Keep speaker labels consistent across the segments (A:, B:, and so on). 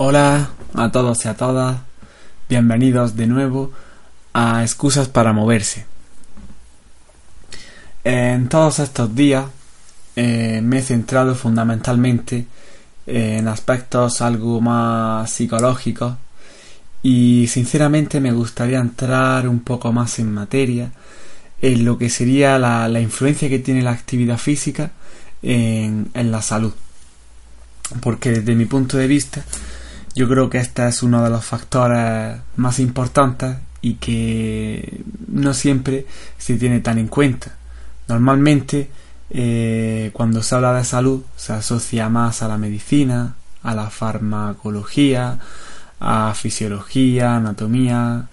A: Hola a todos y a todas, bienvenidos de nuevo a Excusas para Moverse. En todos estos días eh, me he centrado fundamentalmente en aspectos algo más psicológicos y sinceramente me gustaría entrar un poco más en materia en lo que sería la, influencia que tiene la actividad física en la salud. Porque desde mi punto de vista yo creo que este es uno de los factores más importantes y que no siempre se tiene tan en cuenta. Normalmente, eh, cuando se habla de salud, se asocia más a la medicina, a la farmacología, a fisiología, anatomía,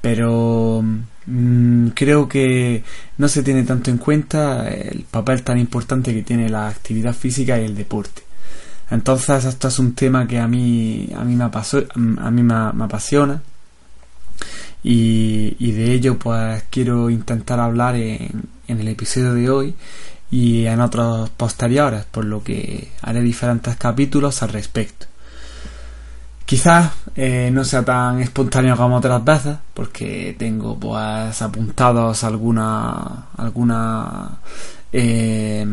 A: pero mm, creo que no se tiene tanto en cuenta el papel tan importante que tiene la actividad física y el deporte. Entonces esto es un tema que a mí, a mí, me, a mí me, apasiona y, de ello pues quiero intentar hablar en, el episodio de hoy y en otros posteriores, por lo que haré diferentes capítulos al respecto. Quizás eh, no sea tan espontáneo como otras veces, porque tengo pues apuntados algunas alguna, eh,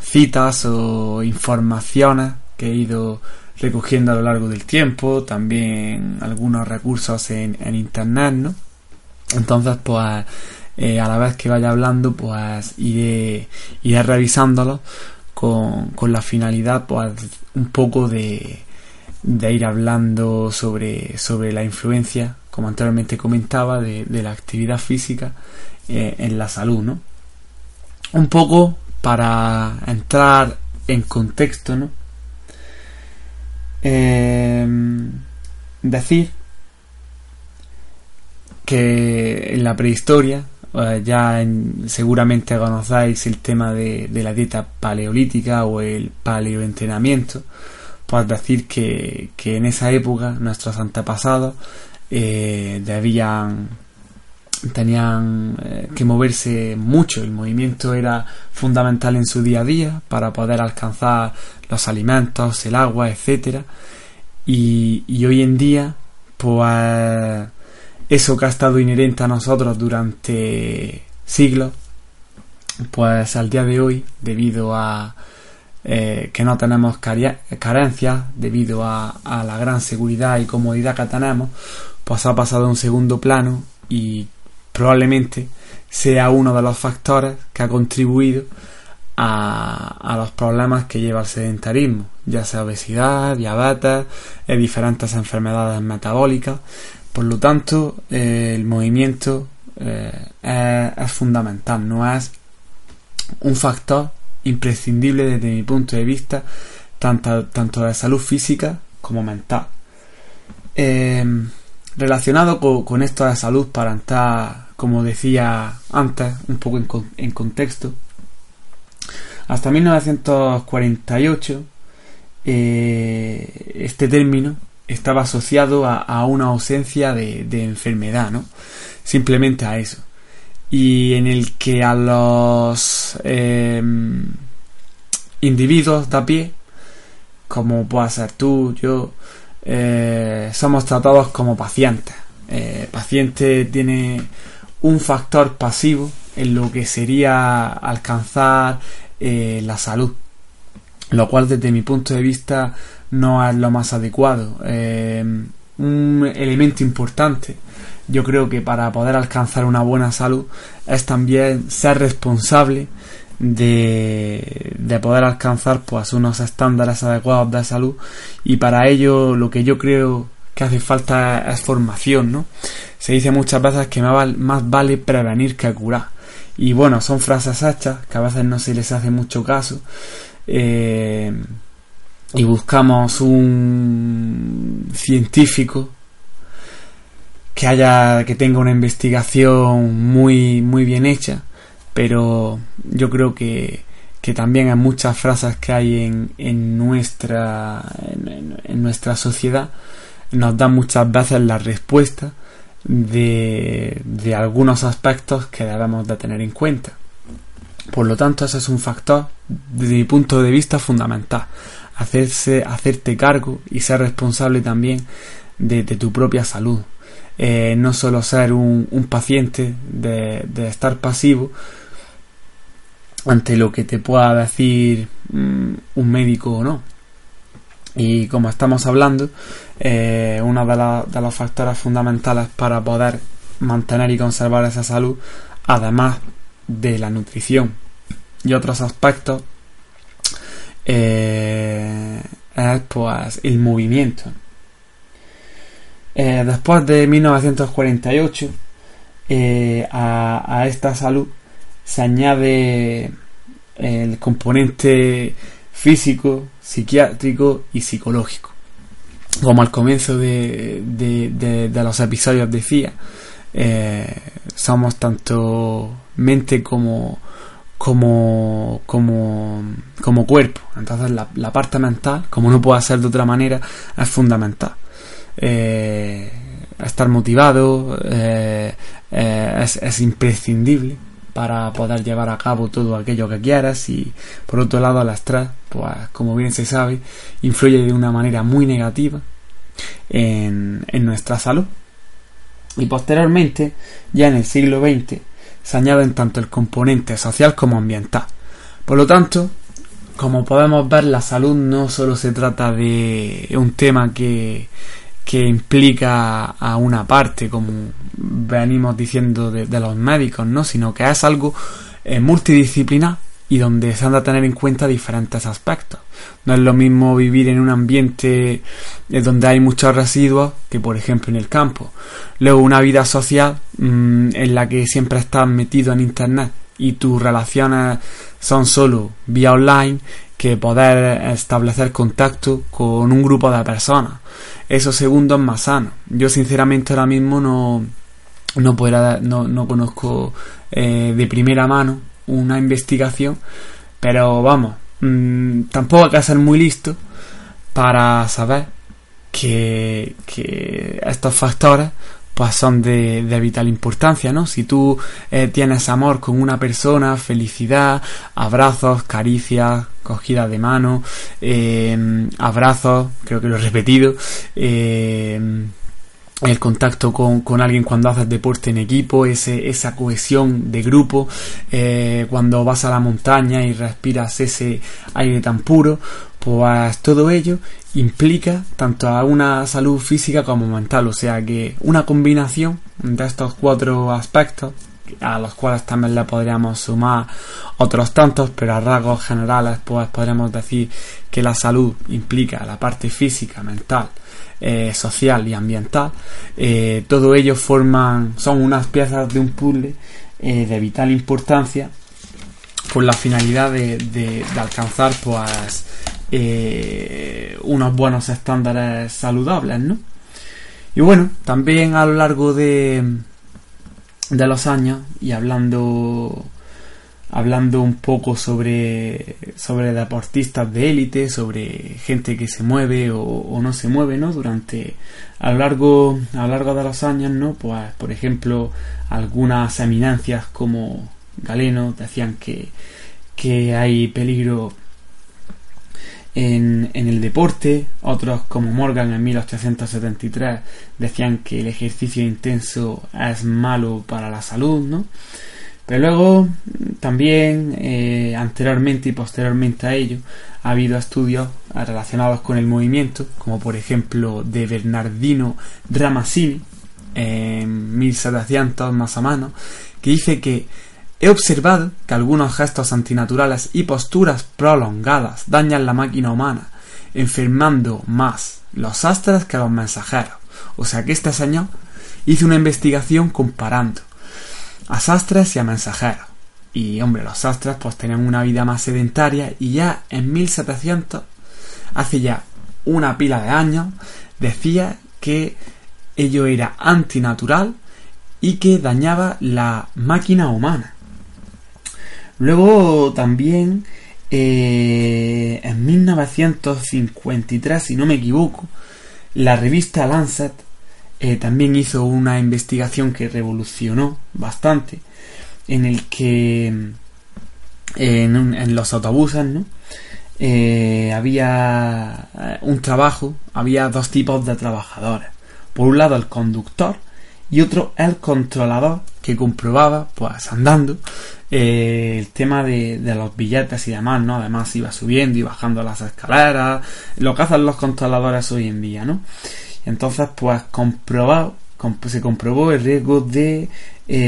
A: citas o informaciones que he ido recogiendo a lo largo del tiempo, también algunos recursos en, internet, ¿no? Entonces, pues, eh, a la vez que vaya hablando, pues iré, iré revisándolo con, con la finalidad, pues, un poco de, de ir hablando sobre, sobre la influencia, como anteriormente comentaba, de, la actividad física eh, en la salud, ¿no? Un poco para entrar en contexto, ¿no? Em, decir que en la prehistoria, eh, ya seguramente conocéis el tema de, la dieta paleolítica o el paleoentrenamiento, pues decir que, en esa época nuestros antepasados eh, debían tenían eh, que moverse mucho, el movimiento era fundamental en su día a día para poder alcanzar los alimentos, el agua, etcétera. Y, hoy en día, pues eso que ha estado inherente a nosotros durante siglos, pues al día de hoy, debido a eh, que no tenemos carencias, debido a, a la gran seguridad y comodidad que tenemos, pues ha pasado a un segundo plano y probablemente sea uno de los factores que ha contribuido a, los problemas que lleva el sedentarismo, ya sea obesidad, diabetes, eh, diferentes enfermedades metabólicas. Por lo tanto, eh, el movimiento eh, es, fundamental, no es un factor imprescindible desde mi punto de vista, tanto, tanto de salud física como mental. relacionado con, con, esto de salud, para entrar como decía antes, un poco en, contexto, hasta 1948 eh, este término estaba asociado a, una ausencia de, enfermedad, ¿no? Simplemente a eso. Y en el que a los eh, individuos de a pie, como pueda ser tú, yo, eh, somos tratados como pacientes. paciente tiene un factor pasivo en lo que sería alcanzar eh, la salud, lo cual desde mi punto de vista no es lo más adecuado. Eh, un elemento importante, yo creo que para poder alcanzar una buena salud es también ser responsable de, de poder alcanzar pues unos estándares adecuados de salud y para ello lo que yo creo que hace falta formación, ¿no? Se dice muchas veces que más vale prevenir que curar. Y bueno, son frases hechas que a veces no se les hace mucho caso. Eh, y buscamos un científico que haya que tenga una investigación muy muy bien hecha pero yo creo que, que también hay muchas frases que hay en, en nuestra en nuestra sociedad nos da muchas veces la respuesta de, de algunos aspectos que debemos de tener en cuenta. Por lo tanto, ese es un factor, desde mi punto de vista, fundamental. hacerse, hacerte cargo y ser responsable también de, tu propia salud. Eh, no solo ser un, paciente de, estar pasivo ante lo que te pueda decir mm, un médico o no. Y como estamos hablando, eh, uno de, de los factores fundamentales para poder mantener y conservar esa salud, además de la nutrición y otros aspectos, eh, es pues el movimiento. Eh, después de 1948, eh, a, a, esta salud se añade el componente físico, psiquiátrico y psicológico. Como al comienzo de, de, de, los episodios decía, eh, somos tanto mente como, como, como, como cuerpo. Entonces la, parte mental, como no puede ser de otra manera, es fundamental. Eh, estar motivado eh, es, imprescindible para poder llevar a cabo todo aquello que quieras y por otro lado el estrés, pues como bien se sabe, influye de una manera muy negativa en, en nuestra salud. Y posteriormente, ya en el siglo XX, se añaden tanto el componente social como ambiental. Por lo tanto, como podemos ver, la salud no solo se trata de un tema que, que implica a una parte, como venimos diciendo de, los médicos, ¿no? sino que es algo eh, multidisciplinar y donde se han de tener en cuenta diferentes aspectos. No es lo mismo vivir en un ambiente eh, donde hay muchos residuos que por ejemplo en el campo. Luego una vida social mm, en la que siempre estás metido en internet y tus relaciones son solo vía online que poder establecer contacto con un grupo de personas. Eso segundo es más sano. Yo sinceramente ahora mismo no no, pueda, no, no conozco eh, de primera mano una investigación, pero vamos, mmm, tampoco hay que ser muy listo para saber que, que estos factores pues son de, de, vital importancia, ¿no? Si tú eh, tienes amor con una persona, felicidad, abrazos, caricias, cogida de mano, eh, abrazos, creo que lo he repetido, eh, el contacto con, con, alguien cuando haces deporte en equipo, ese, esa cohesión de grupo, eh, cuando vas a la montaña y respiras ese aire tan puro, pues todo ello implica tanto a una salud física como mental, o sea que una combinación de estos cuatro aspectos a los cuales también le podríamos sumar otros tantos, pero a rasgos generales pues podremos decir que la salud implica la parte física, mental, eh, social y ambiental, eh, todo ello forman, son unas piezas de un puzzle eh, de vital importancia con la finalidad de, de, alcanzar pues unos buenos estándares saludables, ¿no? Y bueno, también a lo largo de, de los años y hablando hablando un poco sobre, sobre deportistas de élite, sobre gente que se mueve o, no se mueve, ¿no? Durante, a lo largo, a lo largo de los años, ¿no? Pues, por ejemplo, algunas eminencias como Galeno decían que, que hay peligro en, el deporte, otros como Morgan en 1873 decían que el ejercicio intenso es malo para la salud, ¿no? Pero luego también eh, anteriormente y posteriormente a ello ha habido estudios relacionados con el movimiento, como por ejemplo de Bernardino Ramazzini en 1700 más o menos, que dice que he observado que algunos gestos antinaturales y posturas prolongadas dañan la máquina humana, enfermando más los astres que los mensajeros. O sea que este señor hizo una investigación comparando a sastres y a mensajeros. Y hombre, los sastres pues tenían una vida más sedentaria y ya en 1700, hace ya una pila de años, decía que ello era antinatural y que dañaba la máquina humana. Luego también eh, en 1953, si no me equivoco, la revista Lancet eh, también hizo una investigación que revolucionó bastante en el que en, los autobuses eh, había un trabajo, había dos tipos de trabajadores. Por un lado el conductor y otro el controlador que comprobaba, pues andando, eh, el tema de, los billetes y demás, ¿no? Además iba subiendo y bajando las escaleras, lo que hacen los controladores hoy en día, ¿no? Entonces, pues comprobado, se comprobó el riesgo de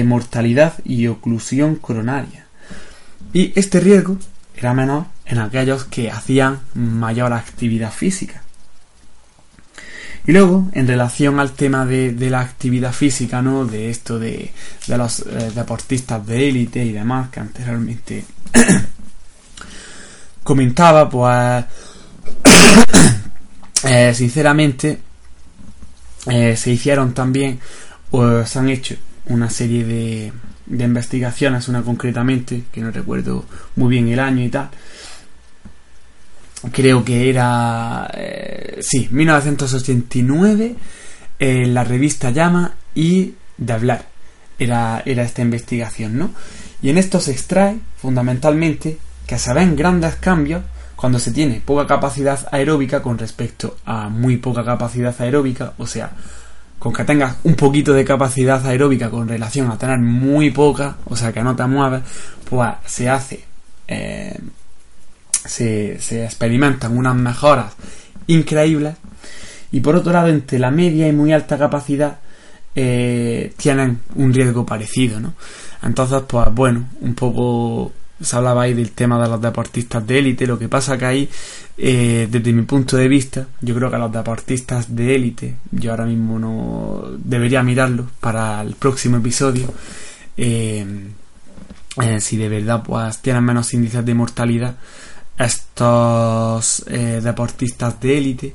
A: mortalidad y oclusión coronaria. Y este riesgo era menor en aquellos que hacían mayor actividad física. Y luego, en relación al tema de, la actividad física, ¿no? De esto de, los eh, deportistas de élite y demás, que anteriormente comentaba, pues eh, sinceramente eh, se hicieron también, o se han hecho una serie de investigaciones, una concretamente, que no recuerdo muy bien el año y tal, creo que era, eh, sí, 1989, en la revista Llama y de hablar. Era, era esta investigación, ¿no? Y en esto se extrae, fundamentalmente, que se ven grandes cambios cuando se tiene poca capacidad aeróbica con respecto a muy poca capacidad aeróbica, o sea, con que tengas un poquito de capacidad aeróbica con relación a tener muy poca, o sea, que no te mueves, pues se hace eh, se, experimentan unas mejoras increíbles y por otro lado entre la media y muy alta capacidad eh, tienen un riesgo parecido ¿no? entonces pues bueno un poco se hablaba ahí del tema de los deportistas de élite lo que pasa que ahí eh, desde mi punto de vista yo creo que los deportistas de élite yo ahora mismo no debería mirarlo para el próximo episodio eh, si de verdad pues tienen menos índices de mortalidad estos eh, deportistas de élite.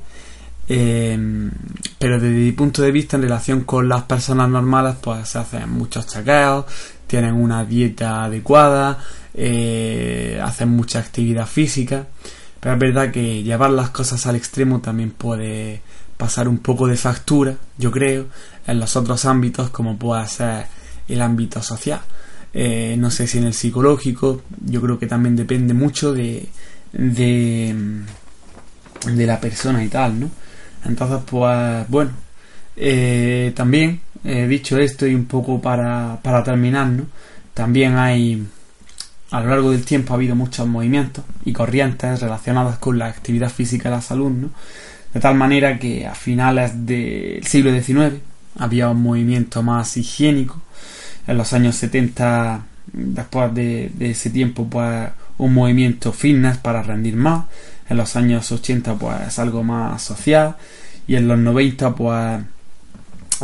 A: Em, pero desde mi punto de vista en relación con las personas normales pues se hacen muchos chequeos tienen una dieta adecuada eh, hacen mucha actividad física pero es verdad que llevar las cosas al extremo también puede pasar un poco de factura yo creo en los otros ámbitos como puede ser el ámbito social eh, no sé si en el psicológico yo creo que también depende mucho de, de, de la persona y tal, ¿no? Entonces, pues bueno, eh, también, he dicho esto y un poco para, para terminar, ¿no? También hay, a lo largo del tiempo ha habido muchos movimientos y corrientes relacionadas con la actividad física y la salud, ¿no? De tal manera que a finales del siglo XIX había un movimiento más higiénico. En los años 70, después de, de ese tiempo, pues un movimiento fitness para rendir más. En los años 80 pues algo más social y en los 90 pues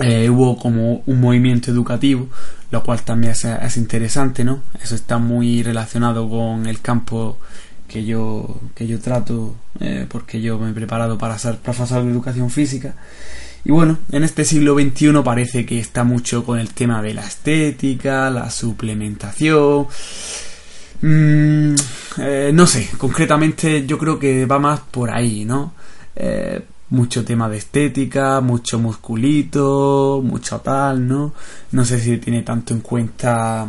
A: eh, hubo como un movimiento educativo, lo cual también es, interesante, ¿no? Eso está muy relacionado con el campo que yo, que yo trato, eh, porque yo me he preparado para ser profesor de educación física. Y bueno, en este siglo XXI parece que está mucho con el tema de la estética, la suplementación, Mm, eh, no sé, concretamente yo creo que va más por ahí, ¿no? Eh, mucho tema de estética, mucho musculito, mucho tal, ¿no? No sé si tiene tanto en cuenta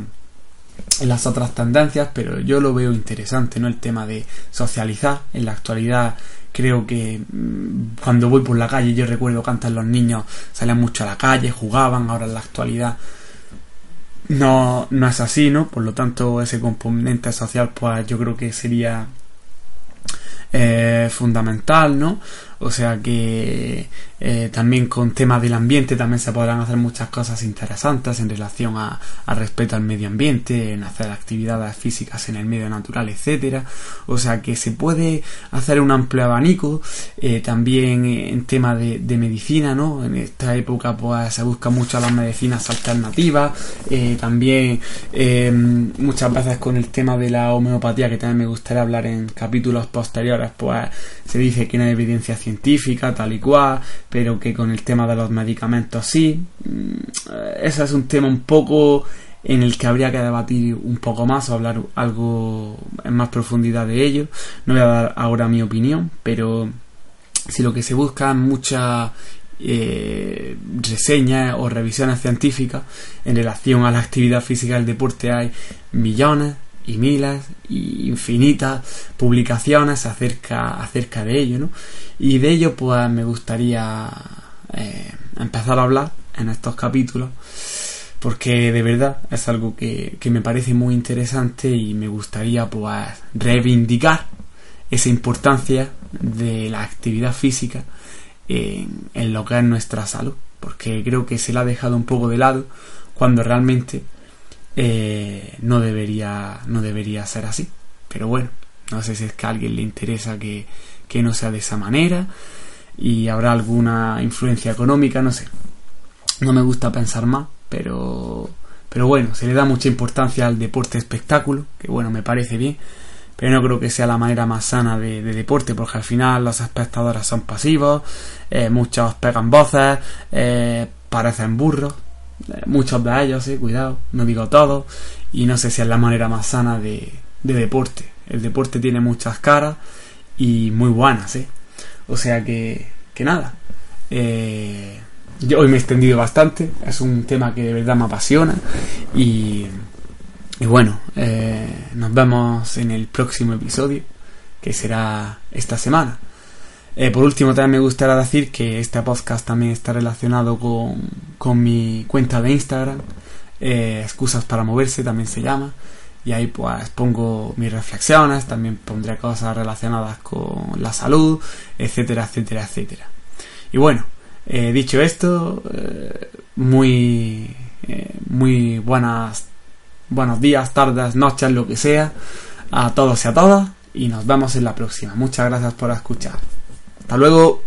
A: las otras tendencias, pero yo lo veo interesante, ¿no? El tema de socializar. En la actualidad creo que mm, cuando voy por la calle yo recuerdo que antes los niños salían mucho a la calle, jugaban, ahora en la actualidad no, no es así, ¿no? Por lo tanto, ese componente social, pues yo creo que sería eh, fundamental, ¿no? O sea que eh, también con temas del ambiente también se podrán hacer muchas cosas interesantes en relación a, respeto al medio ambiente, en hacer actividades físicas en el medio natural, etcétera. O sea que se puede hacer un amplio abanico eh, también en tema de, medicina, ¿no? En esta época pues se busca mucho las medicinas alternativas, también muchas veces con el tema de la homeopatía que también me gustaría hablar en capítulos posteriores, pues se dice que no hay evidencia científica tal y cual, pero que con el tema de los medicamentos sí. Mm, ese es un tema un poco en el que habría que debatir un poco más o hablar algo en más profundidad de ello. No voy a dar ahora mi opinión, pero si lo que se busca es mucha eh, reseñas o revisiones científicas en relación a la actividad física del deporte hay millones y miles y infinitas publicaciones acerca, acerca de ello, ¿no? Y de ello pues me gustaría eh, empezar a hablar en estos capítulos porque de verdad es algo que, me parece muy interesante y me gustaría pues reivindicar esa importancia de la actividad física en, lo que es nuestra salud porque creo que se la ha dejado un poco de lado cuando realmente eh, no debería no debería ser así. Pero bueno no sé si es que a alguien le interesa que, que no sea de esa manera y habrá alguna influencia económica no sé. No me gusta pensar más pero pero bueno se le da mucha importancia al deporte espectáculo que bueno me parece bien pero no creo que sea la manera más sana de, deporte porque al final los espectadores son pasivos eh, muchos pegan voces eh, parecen burros muchos de ellos, cuidado, no digo todos, y no sé si es la manera más sana de, deporte. El deporte tiene muchas caras y muy buenas, ¿eh? O sea que, que nada. Eh, hoy me he extendido bastante, es un tema que de verdad me apasiona y, y bueno, eh, nos vemos en el próximo episodio, que será esta semana. Eh, por último, también me gustaría decir que este podcast también está relacionado con, mi cuenta de Instagram, eh, Excusas para Moverse también se llama, y ahí pues pongo mis reflexiones, también pondré cosas relacionadas con la salud, etcétera, etcétera, etcétera. Y bueno, eh, dicho esto, muy, muy buenas, buenos días, tardes, noches, lo que sea, a todos y a todas, y nos vemos en la próxima. Muchas gracias por escuchar. Hasta luego.